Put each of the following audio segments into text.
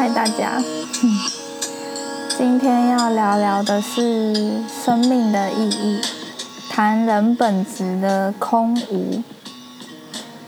嗨，大家，今天要聊聊的是生命的意义，谈人本质的空无。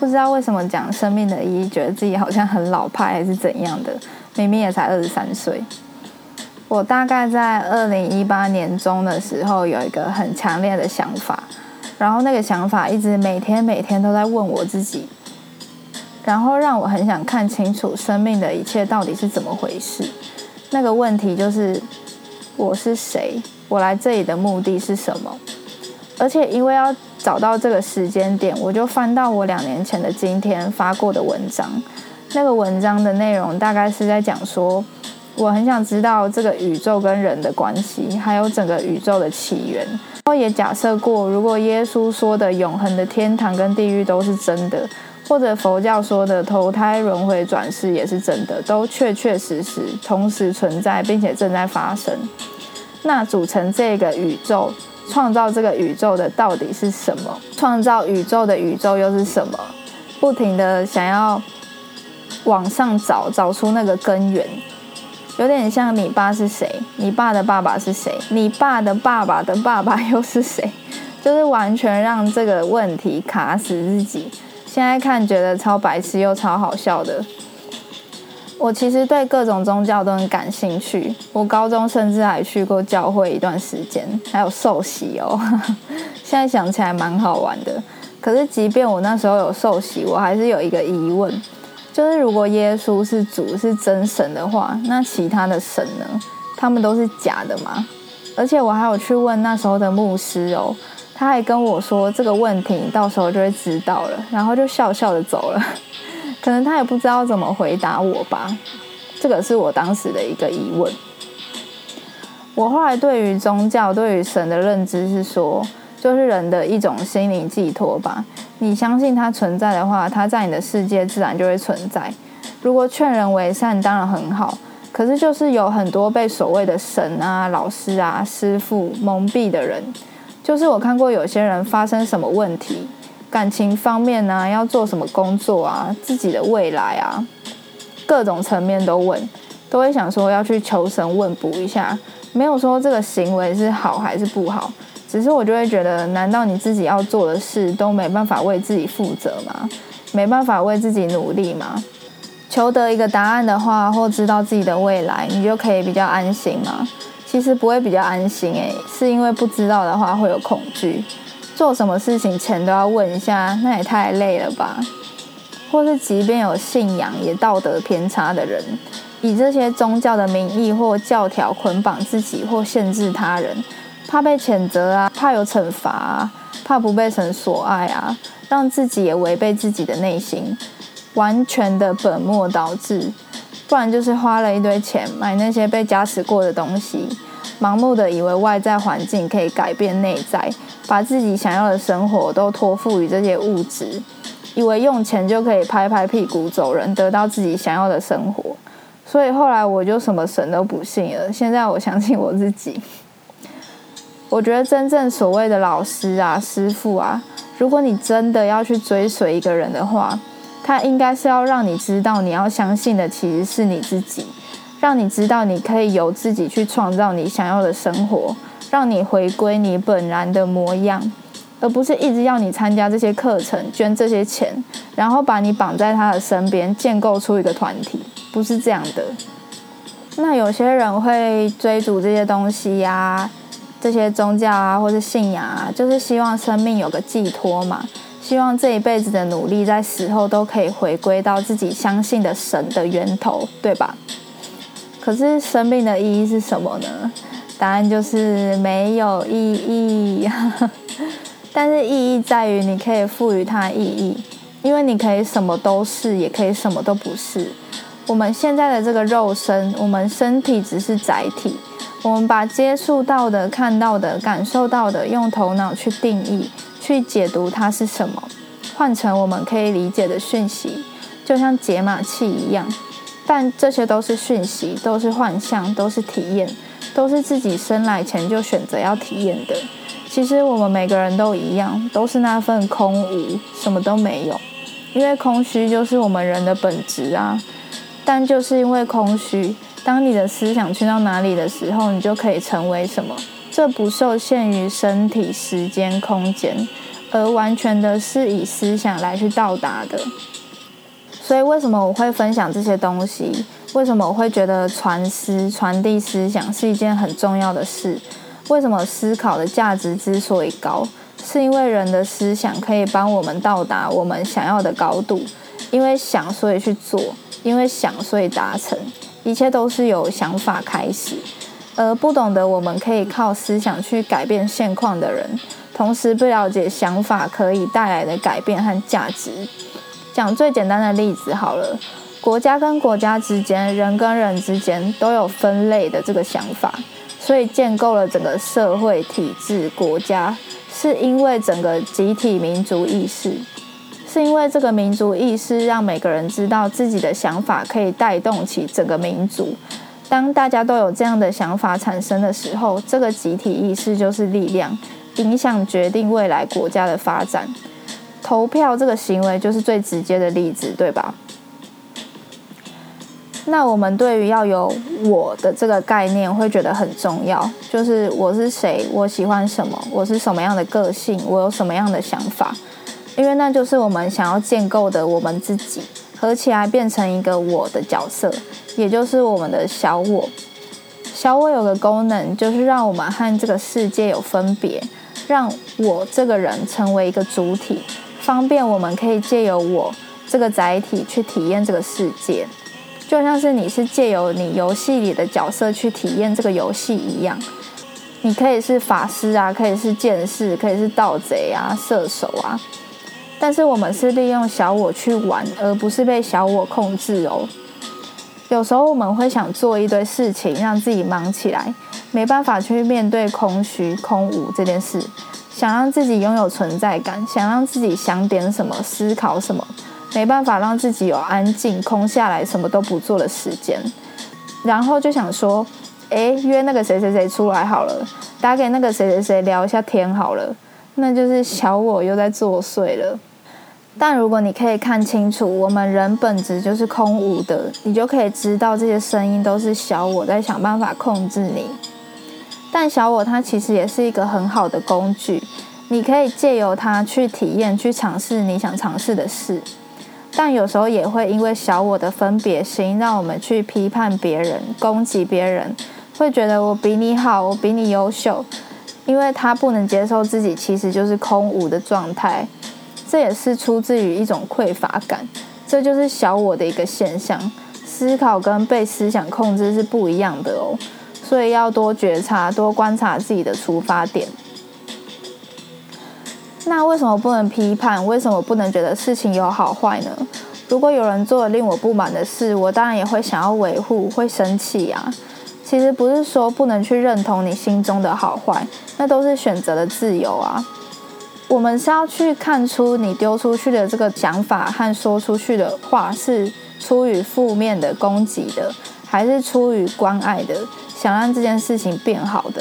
不知道为什么讲生命的意义，觉得自己好像很老派还是怎样的？明明也才二十三岁。我大概在二零一八年中的时候，有一个很强烈的想法，然后那个想法一直每天每天都在问我自己。然后让我很想看清楚生命的一切到底是怎么回事。那个问题就是：我是谁？我来这里的目的是什么？而且因为要找到这个时间点，我就翻到我两年前的今天发过的文章。那个文章的内容大概是在讲说，我很想知道这个宇宙跟人的关系，还有整个宇宙的起源。然后也假设过，如果耶稣说的永恒的天堂跟地狱都是真的。或者佛教说的投胎轮回转世也是真的，都确确实实同时存在，并且正在发生。那组成这个宇宙、创造这个宇宙的到底是什么？创造宇宙的宇宙又是什么？不停的想要往上找，找出那个根源，有点像你爸是谁？你爸的爸爸是谁？你爸的爸爸的爸爸又是谁？就是完全让这个问题卡死自己。现在看觉得超白痴又超好笑的。我其实对各种宗教都很感兴趣。我高中甚至还去过教会一段时间，还有受洗哦。现在想起来蛮好玩的。可是即便我那时候有受洗，我还是有一个疑问，就是如果耶稣是主是真神的话，那其他的神呢？他们都是假的吗？而且我还有去问那时候的牧师哦。他还跟我说这个问题，到时候就会知道了，然后就笑笑的走了。可能他也不知道怎么回答我吧。这个是我当时的一个疑问。我后来对于宗教、对于神的认知是说，就是人的一种心灵寄托吧。你相信它存在的话，它在你的世界自然就会存在。如果劝人为善，当然很好。可是就是有很多被所谓的神啊、老师啊、师傅蒙蔽的人。就是我看过有些人发生什么问题，感情方面呢，要做什么工作啊，自己的未来啊，各种层面都问，都会想说要去求神问卜一下，没有说这个行为是好还是不好，只是我就会觉得，难道你自己要做的事都没办法为自己负责吗？没办法为自己努力吗？求得一个答案的话，或知道自己的未来，你就可以比较安心吗？其实不会比较安心诶，是因为不知道的话会有恐惧，做什么事情前都要问一下，那也太累了吧？或是即便有信仰也道德偏差的人，以这些宗教的名义或教条捆绑自己或限制他人，怕被谴责啊，怕有惩罚啊，怕不被神所爱啊，让自己也违背自己的内心，完全的本末倒置。不然就是花了一堆钱买那些被加持过的东西，盲目的以为外在环境可以改变内在，把自己想要的生活都托付于这些物质，以为用钱就可以拍拍屁股走人，得到自己想要的生活。所以后来我就什么神都不信了。现在我相信我自己。我觉得真正所谓的老师啊、师傅啊，如果你真的要去追随一个人的话，他应该是要让你知道，你要相信的其实是你自己，让你知道你可以由自己去创造你想要的生活，让你回归你本然的模样，而不是一直要你参加这些课程、捐这些钱，然后把你绑在他的身边，建构出一个团体，不是这样的。那有些人会追逐这些东西呀，这些宗教啊，或是信仰啊，就是希望生命有个寄托嘛。希望这一辈子的努力，在死后都可以回归到自己相信的神的源头，对吧？可是生命的意义是什么呢？答案就是没有意义。但是意义在于，你可以赋予它意义，因为你可以什么都是，也可以什么都不是。我们现在的这个肉身，我们身体只是载体，我们把接触到的、看到的、感受到的，用头脑去定义。去解读它是什么，换成我们可以理解的讯息，就像解码器一样。但这些都是讯息，都是幻象，都是体验，都是自己生来前就选择要体验的。其实我们每个人都一样，都是那份空无，什么都没有。因为空虚就是我们人的本质啊。但就是因为空虚，当你的思想去到哪里的时候，你就可以成为什么。这不受限于身体、时间、空间，而完全的是以思想来去到达的。所以，为什么我会分享这些东西？为什么我会觉得传思、传递思想是一件很重要的事？为什么思考的价值之所以高，是因为人的思想可以帮我们到达我们想要的高度。因为想，所以去做；因为想，所以达成。一切都是由想法开始。而不懂得我们可以靠思想去改变现况的人，同时不了解想法可以带来的改变和价值。讲最简单的例子好了，国家跟国家之间，人跟人之间都有分类的这个想法，所以建构了整个社会体制。国家是因为整个集体民族意识，是因为这个民族意识让每个人知道自己的想法可以带动起整个民族。当大家都有这样的想法产生的时候，这个集体意识就是力量，影响决定未来国家的发展。投票这个行为就是最直接的例子，对吧？那我们对于要有我的这个概念会觉得很重要，就是我是谁，我喜欢什么，我是什么样的个性，我有什么样的想法，因为那就是我们想要建构的我们自己，合起来变成一个我的角色，也就是我们的小我。小我有个功能，就是让我们和这个世界有分别，让我这个人成为一个主体。方便我们可以借由我这个载体去体验这个世界，就像是你是借由你游戏里的角色去体验这个游戏一样。你可以是法师啊，可以是剑士，可以是盗贼啊、射手啊。但是我们是利用小我去玩，而不是被小我控制哦。有时候我们会想做一堆事情，让自己忙起来，没办法去面对空虚、空无这件事。想让自己拥有存在感，想让自己想点什么、思考什么，没办法让自己有安静、空下来、什么都不做的时间。然后就想说，哎，约那个谁谁谁出来好了，打给那个谁谁谁聊一下天好了。那就是小我又在作祟了。但如果你可以看清楚，我们人本质就是空无的，你就可以知道这些声音都是小我在想办法控制你。但小我它其实也是一个很好的工具，你可以借由它去体验、去尝试你想尝试的事。但有时候也会因为小我的分别心，让我们去批判别人、攻击别人，会觉得我比你好，我比你优秀，因为他不能接受自己其实就是空无的状态。这也是出自于一种匮乏感，这就是小我的一个现象。思考跟被思想控制是不一样的哦。所以要多觉察，多观察自己的出发点。那为什么不能批判？为什么不能觉得事情有好坏呢？如果有人做了令我不满的事，我当然也会想要维护，会生气啊。其实不是说不能去认同你心中的好坏，那都是选择的自由啊。我们是要去看出你丢出去的这个想法和说出去的话是出于负面的攻击的，还是出于关爱的。想让这件事情变好的，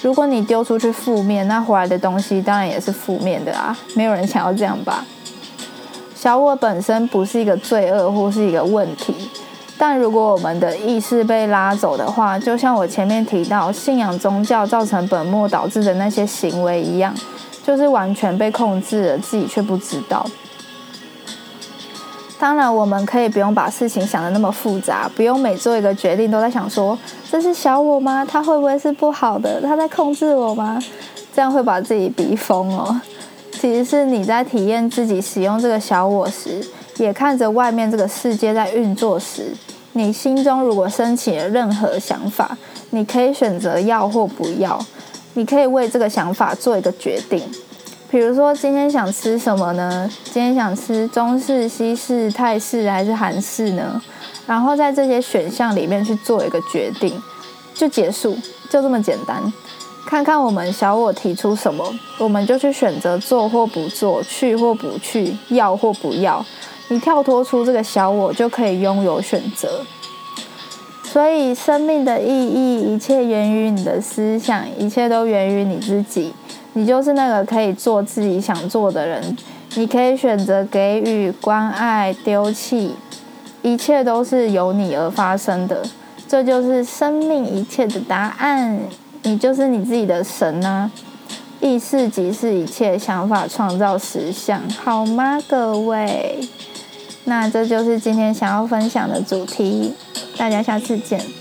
如果你丢出去负面，那回来的东西当然也是负面的啊！没有人想要这样吧？小我本身不是一个罪恶或是一个问题，但如果我们的意识被拉走的话，就像我前面提到信仰宗教造成本末倒置的那些行为一样，就是完全被控制了，自己却不知道。当然，我们可以不用把事情想的那么复杂，不用每做一个决定都在想说这是小我吗？他会不会是不好的？他在控制我吗？这样会把自己逼疯哦。其实是你在体验自己使用这个小我时，也看着外面这个世界在运作时，你心中如果升起了任何想法，你可以选择要或不要，你可以为这个想法做一个决定。比如说，今天想吃什么呢？今天想吃中式、西式、泰式还是韩式呢？然后在这些选项里面去做一个决定，就结束，就这么简单。看看我们小我提出什么，我们就去选择做或不做，去或不去，要或不要。你跳脱出这个小我，就可以拥有选择。所以，生命的意义，一切源于你的思想，一切都源于你自己。你就是那个可以做自己想做的人，你可以选择给予关爱、丢弃，一切都是由你而发生的，这就是生命一切的答案。你就是你自己的神啊！意识即是一切，想法创造实相，好吗，各位？那这就是今天想要分享的主题，大家下次见。